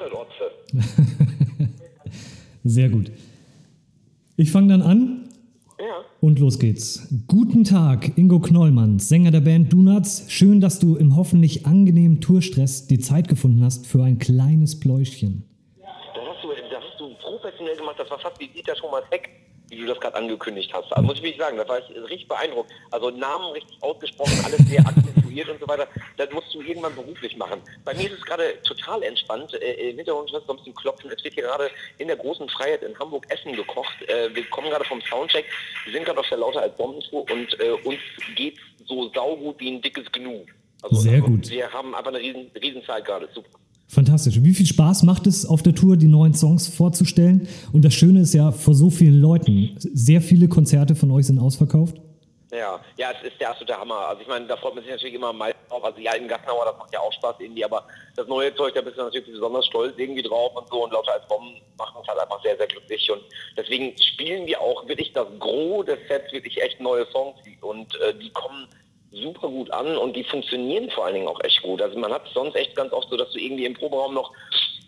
es, Otze. Sehr gut. Ich fange dann an. Ja. Und los geht's. Guten Tag, Ingo Knollmann, Sänger der Band Donuts. Schön, dass du im hoffentlich angenehmen Tourstress die Zeit gefunden hast für ein kleines Pläuschchen. Das hast du, das hast du professionell gemacht. Das war fast wie Dieter Thomas Heck, wie du das gerade angekündigt hast. Also muss ich wirklich sagen, da war ich richtig beeindruckt. Also Namen richtig ausgesprochen, alles sehr akzentuiert und so weiter. Das musst du irgendwann beruflich machen. Bei mir ist es gerade total entspannt. Äh, Im Hintergrund hörst du ein bisschen klopfen. Es wird hier gerade in der großen Freiheit in Hamburg Essen gekocht. Äh, wir kommen gerade vom Soundcheck. Wir sind gerade auf der Lauter als Bombentour und äh, uns geht's so saugut wie ein dickes Gnu. Also, Sehr also, gut. Wir haben einfach eine riesen, riesen Zeit gerade. Super. Fantastisch. Wie viel Spaß macht es auf der Tour, die neuen Songs vorzustellen? Und das Schöne ist ja, vor so vielen Leuten, sehr viele Konzerte von euch sind ausverkauft. Ja, ja, es ist der absolute Hammer. Also ich meine, da freut man sich natürlich immer am drauf. Also die alten Gassenhauer, das macht ja auch Spaß irgendwie, aber das neue Zeug, da bist du natürlich besonders stolz irgendwie drauf und so und lauter als Bomben machen uns halt einfach sehr, sehr glücklich und deswegen spielen wir auch wirklich das Gros des Sets wirklich echt neue Songs und äh, die kommen super gut an und die funktionieren vor allen Dingen auch echt gut. Also man hat sonst echt ganz oft so, dass du irgendwie im Proberaum noch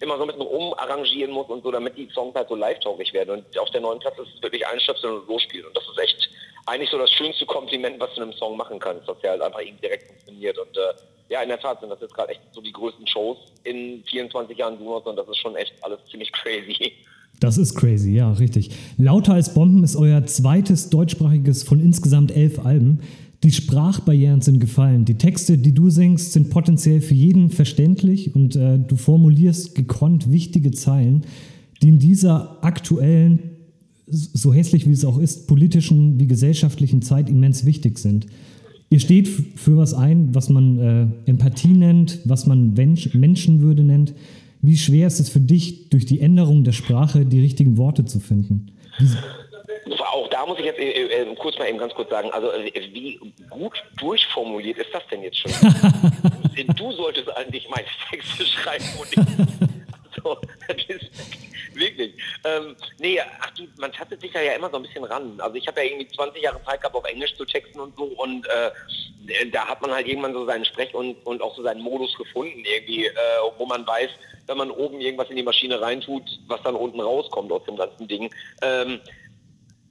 immer so ein bisschen umarrangieren musst und so, damit die Songs halt so live-tauglich werden. Und auf der neuen Platte ist es wirklich einstöpseln und losspielen. Und das ist echt eigentlich so das schönste Kompliment, was du einem Song machen kannst, dass der halt einfach irgendwie direkt funktioniert. Und äh, ja, in der Tat sind das jetzt gerade echt so die größten Shows in 24 Jahren Dunos und das ist schon echt alles ziemlich crazy. Das ist crazy, ja, richtig. Lauter als Bomben ist euer zweites deutschsprachiges von insgesamt elf Alben. Die Sprachbarrieren sind gefallen. Die Texte, die du singst, sind potenziell für jeden verständlich und äh, du formulierst gekonnt wichtige Zeilen, die in dieser aktuellen, so hässlich wie es auch ist, politischen wie gesellschaftlichen Zeit immens wichtig sind. Ihr steht für was ein, was man äh, Empathie nennt, was man Mensch, Menschenwürde nennt. Wie schwer ist es für dich, durch die Änderung der Sprache die richtigen Worte zu finden? Wie, auch da muss ich jetzt äh, äh, kurz mal eben ganz kurz sagen, also äh, wie gut durchformuliert ist das denn jetzt schon? du solltest eigentlich meine Texte schreiben und ich. Also, das ist wirklich. Ähm, nee, ach du, man tastet sich da ja immer so ein bisschen ran. Also ich habe ja irgendwie 20 Jahre Zeit gehabt, auf Englisch zu texten und so und äh, da hat man halt irgendwann so seinen Sprech und, und auch so seinen Modus gefunden irgendwie, äh, wo man weiß, wenn man oben irgendwas in die Maschine reintut, was dann unten rauskommt aus dem ganzen Ding. Ähm,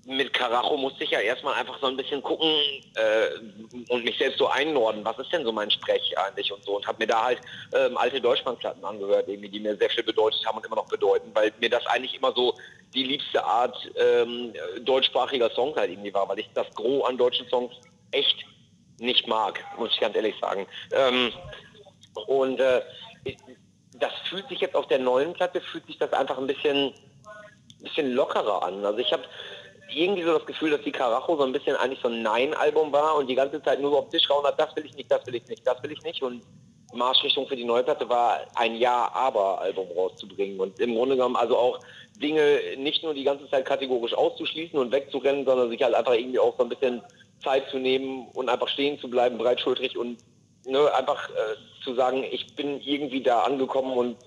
mit Karacho musste ich ja erstmal einfach so ein bisschen gucken äh, und mich selbst so einnorden, was ist denn so mein Sprech eigentlich und so und habe mir da halt ähm, alte Deutschlandplatten angehört, irgendwie, die mir sehr viel bedeutet haben und immer noch bedeuten, weil mir das eigentlich immer so die liebste Art ähm, deutschsprachiger Songs halt irgendwie war, weil ich das Gros an deutschen Songs echt nicht mag, muss ich ganz ehrlich sagen. Ähm, und äh, das fühlt sich jetzt auf der neuen Platte, fühlt sich das einfach ein bisschen, bisschen lockerer an. Also ich habe irgendwie so das Gefühl, dass die Karacho so ein bisschen eigentlich so ein Nein-Album war und die ganze Zeit nur auf den Tisch rauen hat, das will ich nicht, das will ich nicht, das will ich nicht. Und Marschrichtung für die neue Platte war, ein Ja-Aber-Album rauszubringen. Und im Grunde genommen also auch Dinge nicht nur die ganze Zeit kategorisch auszuschließen und wegzurennen, sondern sich halt einfach irgendwie auch so ein bisschen Zeit zu nehmen und einfach stehen zu bleiben, breitschultrig und ne, einfach äh, zu sagen, ich bin irgendwie da angekommen und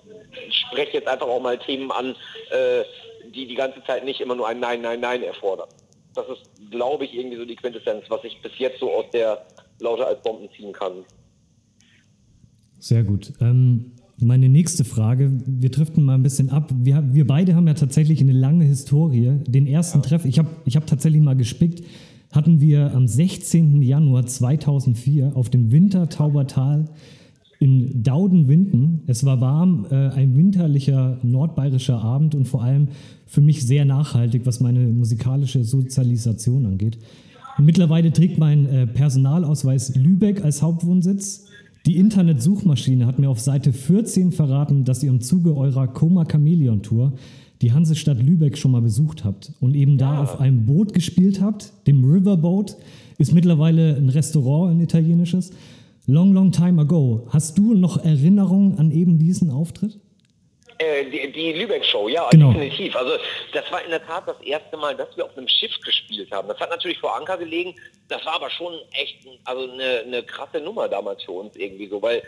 spreche jetzt einfach auch mal Themen an, äh, die die ganze Zeit nicht immer nur ein Nein, Nein, Nein erfordern. Das ist, glaube ich, irgendwie so die Quintessenz, was ich bis jetzt so aus der Lauter als Bomben ziehen kann. Sehr gut. Ähm, meine nächste Frage, wir driften mal ein bisschen ab. Wir, wir beide haben ja tatsächlich eine lange Historie. Den ersten ja. Treff, ich habe ich hab tatsächlich mal gespickt, hatten wir am 16. Januar 2004 auf dem Wintertaubertal in Daudenwinden. Es war warm, äh, ein winterlicher nordbayerischer Abend und vor allem für mich sehr nachhaltig, was meine musikalische Sozialisation angeht. Mittlerweile trägt mein äh, Personalausweis Lübeck als Hauptwohnsitz. Die Internetsuchmaschine hat mir auf Seite 14 verraten, dass ihr im Zuge eurer Coma Chameleon Tour die Hansestadt Lübeck schon mal besucht habt und eben da auf einem Boot gespielt habt, dem Riverboat. Ist mittlerweile ein Restaurant, ein italienisches. Long, long time ago. Hast du noch Erinnerungen an eben diesen Auftritt? Äh, die, die Lübeck-Show, ja, genau. definitiv. Also das war in der Tat das erste Mal, dass wir auf einem Schiff gespielt haben. Das hat natürlich vor Anker gelegen. Das war aber schon echt also eine, eine krasse Nummer damals für uns irgendwie so, weil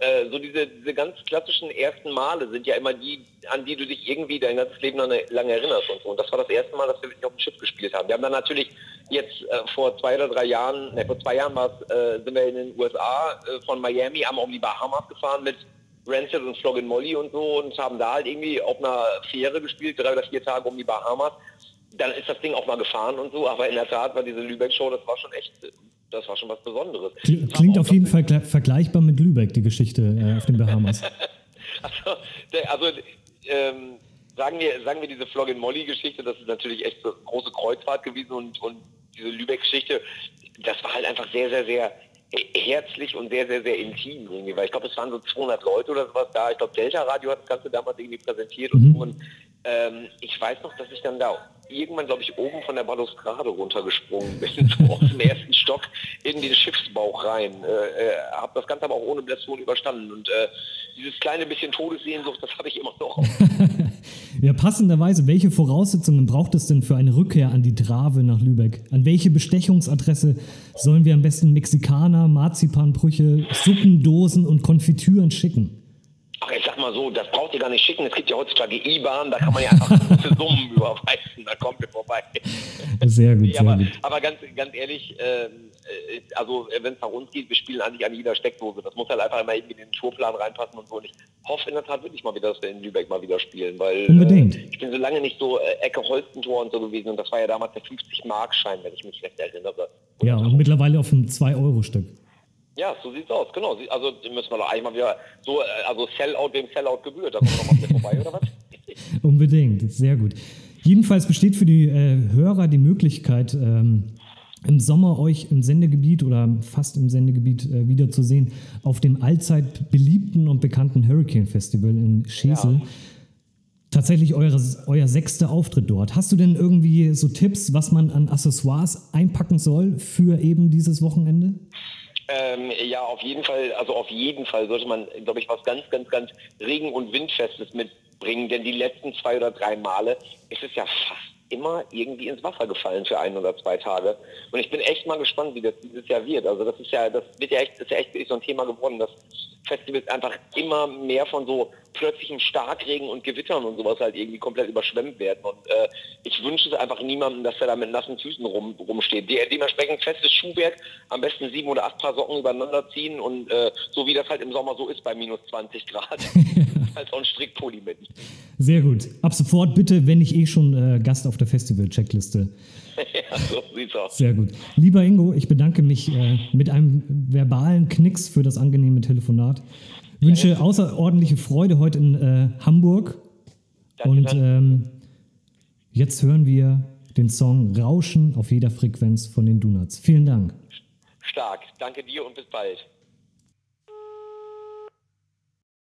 äh, so diese, diese ganz klassischen ersten Male sind ja immer die, an die du dich irgendwie dein ganzes Leben lang, lang erinnerst und so. Und das war das erste Mal, dass wir wirklich auf dem Schiff gespielt haben. Wir haben dann natürlich jetzt äh, vor zwei oder drei Jahren, ne, vor zwei Jahren äh, sind wir in den USA äh, von Miami, haben um die Bahamas gefahren mit Rancid und Floggin Molly und so und haben da halt irgendwie auf einer Fähre gespielt, drei oder vier Tage um die Bahamas. Dann ist das Ding auch mal gefahren und so, aber in der Tat war diese Lübeck-Show, das war schon echt, das war schon was Besonderes. Klingt auf jeden Fall vergleichbar mit Lübeck, die Geschichte äh, auf den Bahamas. also, also ähm, sagen wir, sagen wir diese Floggin Molly Geschichte, das ist natürlich echt eine große Kreuzfahrt gewesen und, und diese Lübeck Geschichte, das war halt einfach sehr, sehr, sehr herzlich und sehr, sehr, sehr intim irgendwie, weil ich glaube, es waren so 200 Leute oder sowas da. Ich glaube, Delta Radio hat das Ganze damals irgendwie präsentiert mhm. und so. Und ähm, ich weiß noch, dass ich dann da irgendwann, glaube ich, oben von der Balustrade runtergesprungen bin, so aus dem ersten Stock in den Schiffsbauch rein. Äh, äh, habe das Ganze aber auch ohne Blessuren überstanden. Und äh, dieses kleine bisschen Todessehnsucht, das habe ich immer noch. ja, passenderweise, welche Voraussetzungen braucht es denn für eine Rückkehr an die Trave nach Lübeck? An welche Bestechungsadresse sollen wir am besten Mexikaner, Marzipanbrüche, Suppendosen und Konfitüren schicken? Ach, ich sag mal so, das braucht ihr gar nicht schicken. Es gibt ja heutzutage IBAN, da kann man ja einfach große Summen überweisen, da kommt ihr vorbei. Sehr gut, sehr aber, gut. aber ganz, ganz ehrlich, ähm, äh, also wenn es nach uns geht, wir spielen eigentlich an jeder Steckdose. Das muss halt einfach immer irgendwie in den Tourplan reinpassen und so. Und ich hoffe in der Tat wirklich mal wieder, dass wir in Lübeck mal wieder spielen, weil Unbedingt. Äh, ich bin so lange nicht so äh, Ecke Holstentor und so gewesen und das war ja damals der 50-Mark-Schein, wenn ich mich recht erinnere. Und ja, und mittlerweile auf einem 2-Euro-Stück. Ja, so sieht's aus, genau. Also müssen wir doch eigentlich mal wieder so, äh, also Sellout wem Sellout gebührt. Da kommen wir noch mal vorbei, oder was? Unbedingt, sehr gut. Jedenfalls besteht für die äh, Hörer die Möglichkeit, ähm, im Sommer euch im Sendegebiet oder fast im Sendegebiet äh, wiederzusehen auf dem allzeit beliebten und bekannten Hurricane Festival in Schesel. Ja. Tatsächlich eure, euer sechster Auftritt dort. Hast du denn irgendwie so Tipps, was man an Accessoires einpacken soll für eben dieses Wochenende? Ähm, ja, auf jeden Fall, also auf jeden Fall sollte man, glaube ich, was ganz, ganz, ganz Regen- und Windfestes mitbringen, denn die letzten zwei oder drei Male ist es ja fast immer irgendwie ins Wasser gefallen für ein oder zwei Tage. Und ich bin echt mal gespannt, wie das dieses Jahr wird. Also das ist ja, das wird ja echt, ist ja echt so ein Thema geworden, dass Festivals einfach immer mehr von so plötzlichen Starkregen und Gewittern und sowas halt irgendwie komplett überschwemmt werden. Und äh, ich wünsche es einfach niemandem, dass er da mit nassen Füßen rum, rumsteht. De dementsprechend festes Schuhwerk, am besten sieben oder acht Paar Socken übereinander ziehen und äh, so wie das halt im Sommer so ist bei minus 20 Grad, halt auch ein Strickpulli mit. Sehr gut. Ab sofort bitte, wenn ich eh schon äh, Gast auf der Festival-Checkliste. ja, so sieht's aus. Sehr gut. Lieber Ingo, ich bedanke mich äh, mit einem verbalen Knicks für das angenehme Telefonat. Wünsche außerordentliche Freude heute in äh, Hamburg. Danke, Und ähm, jetzt hören wir den Song Rauschen auf jeder Frequenz von den Donuts. Vielen Dank. Stark. Danke dir und bis bald.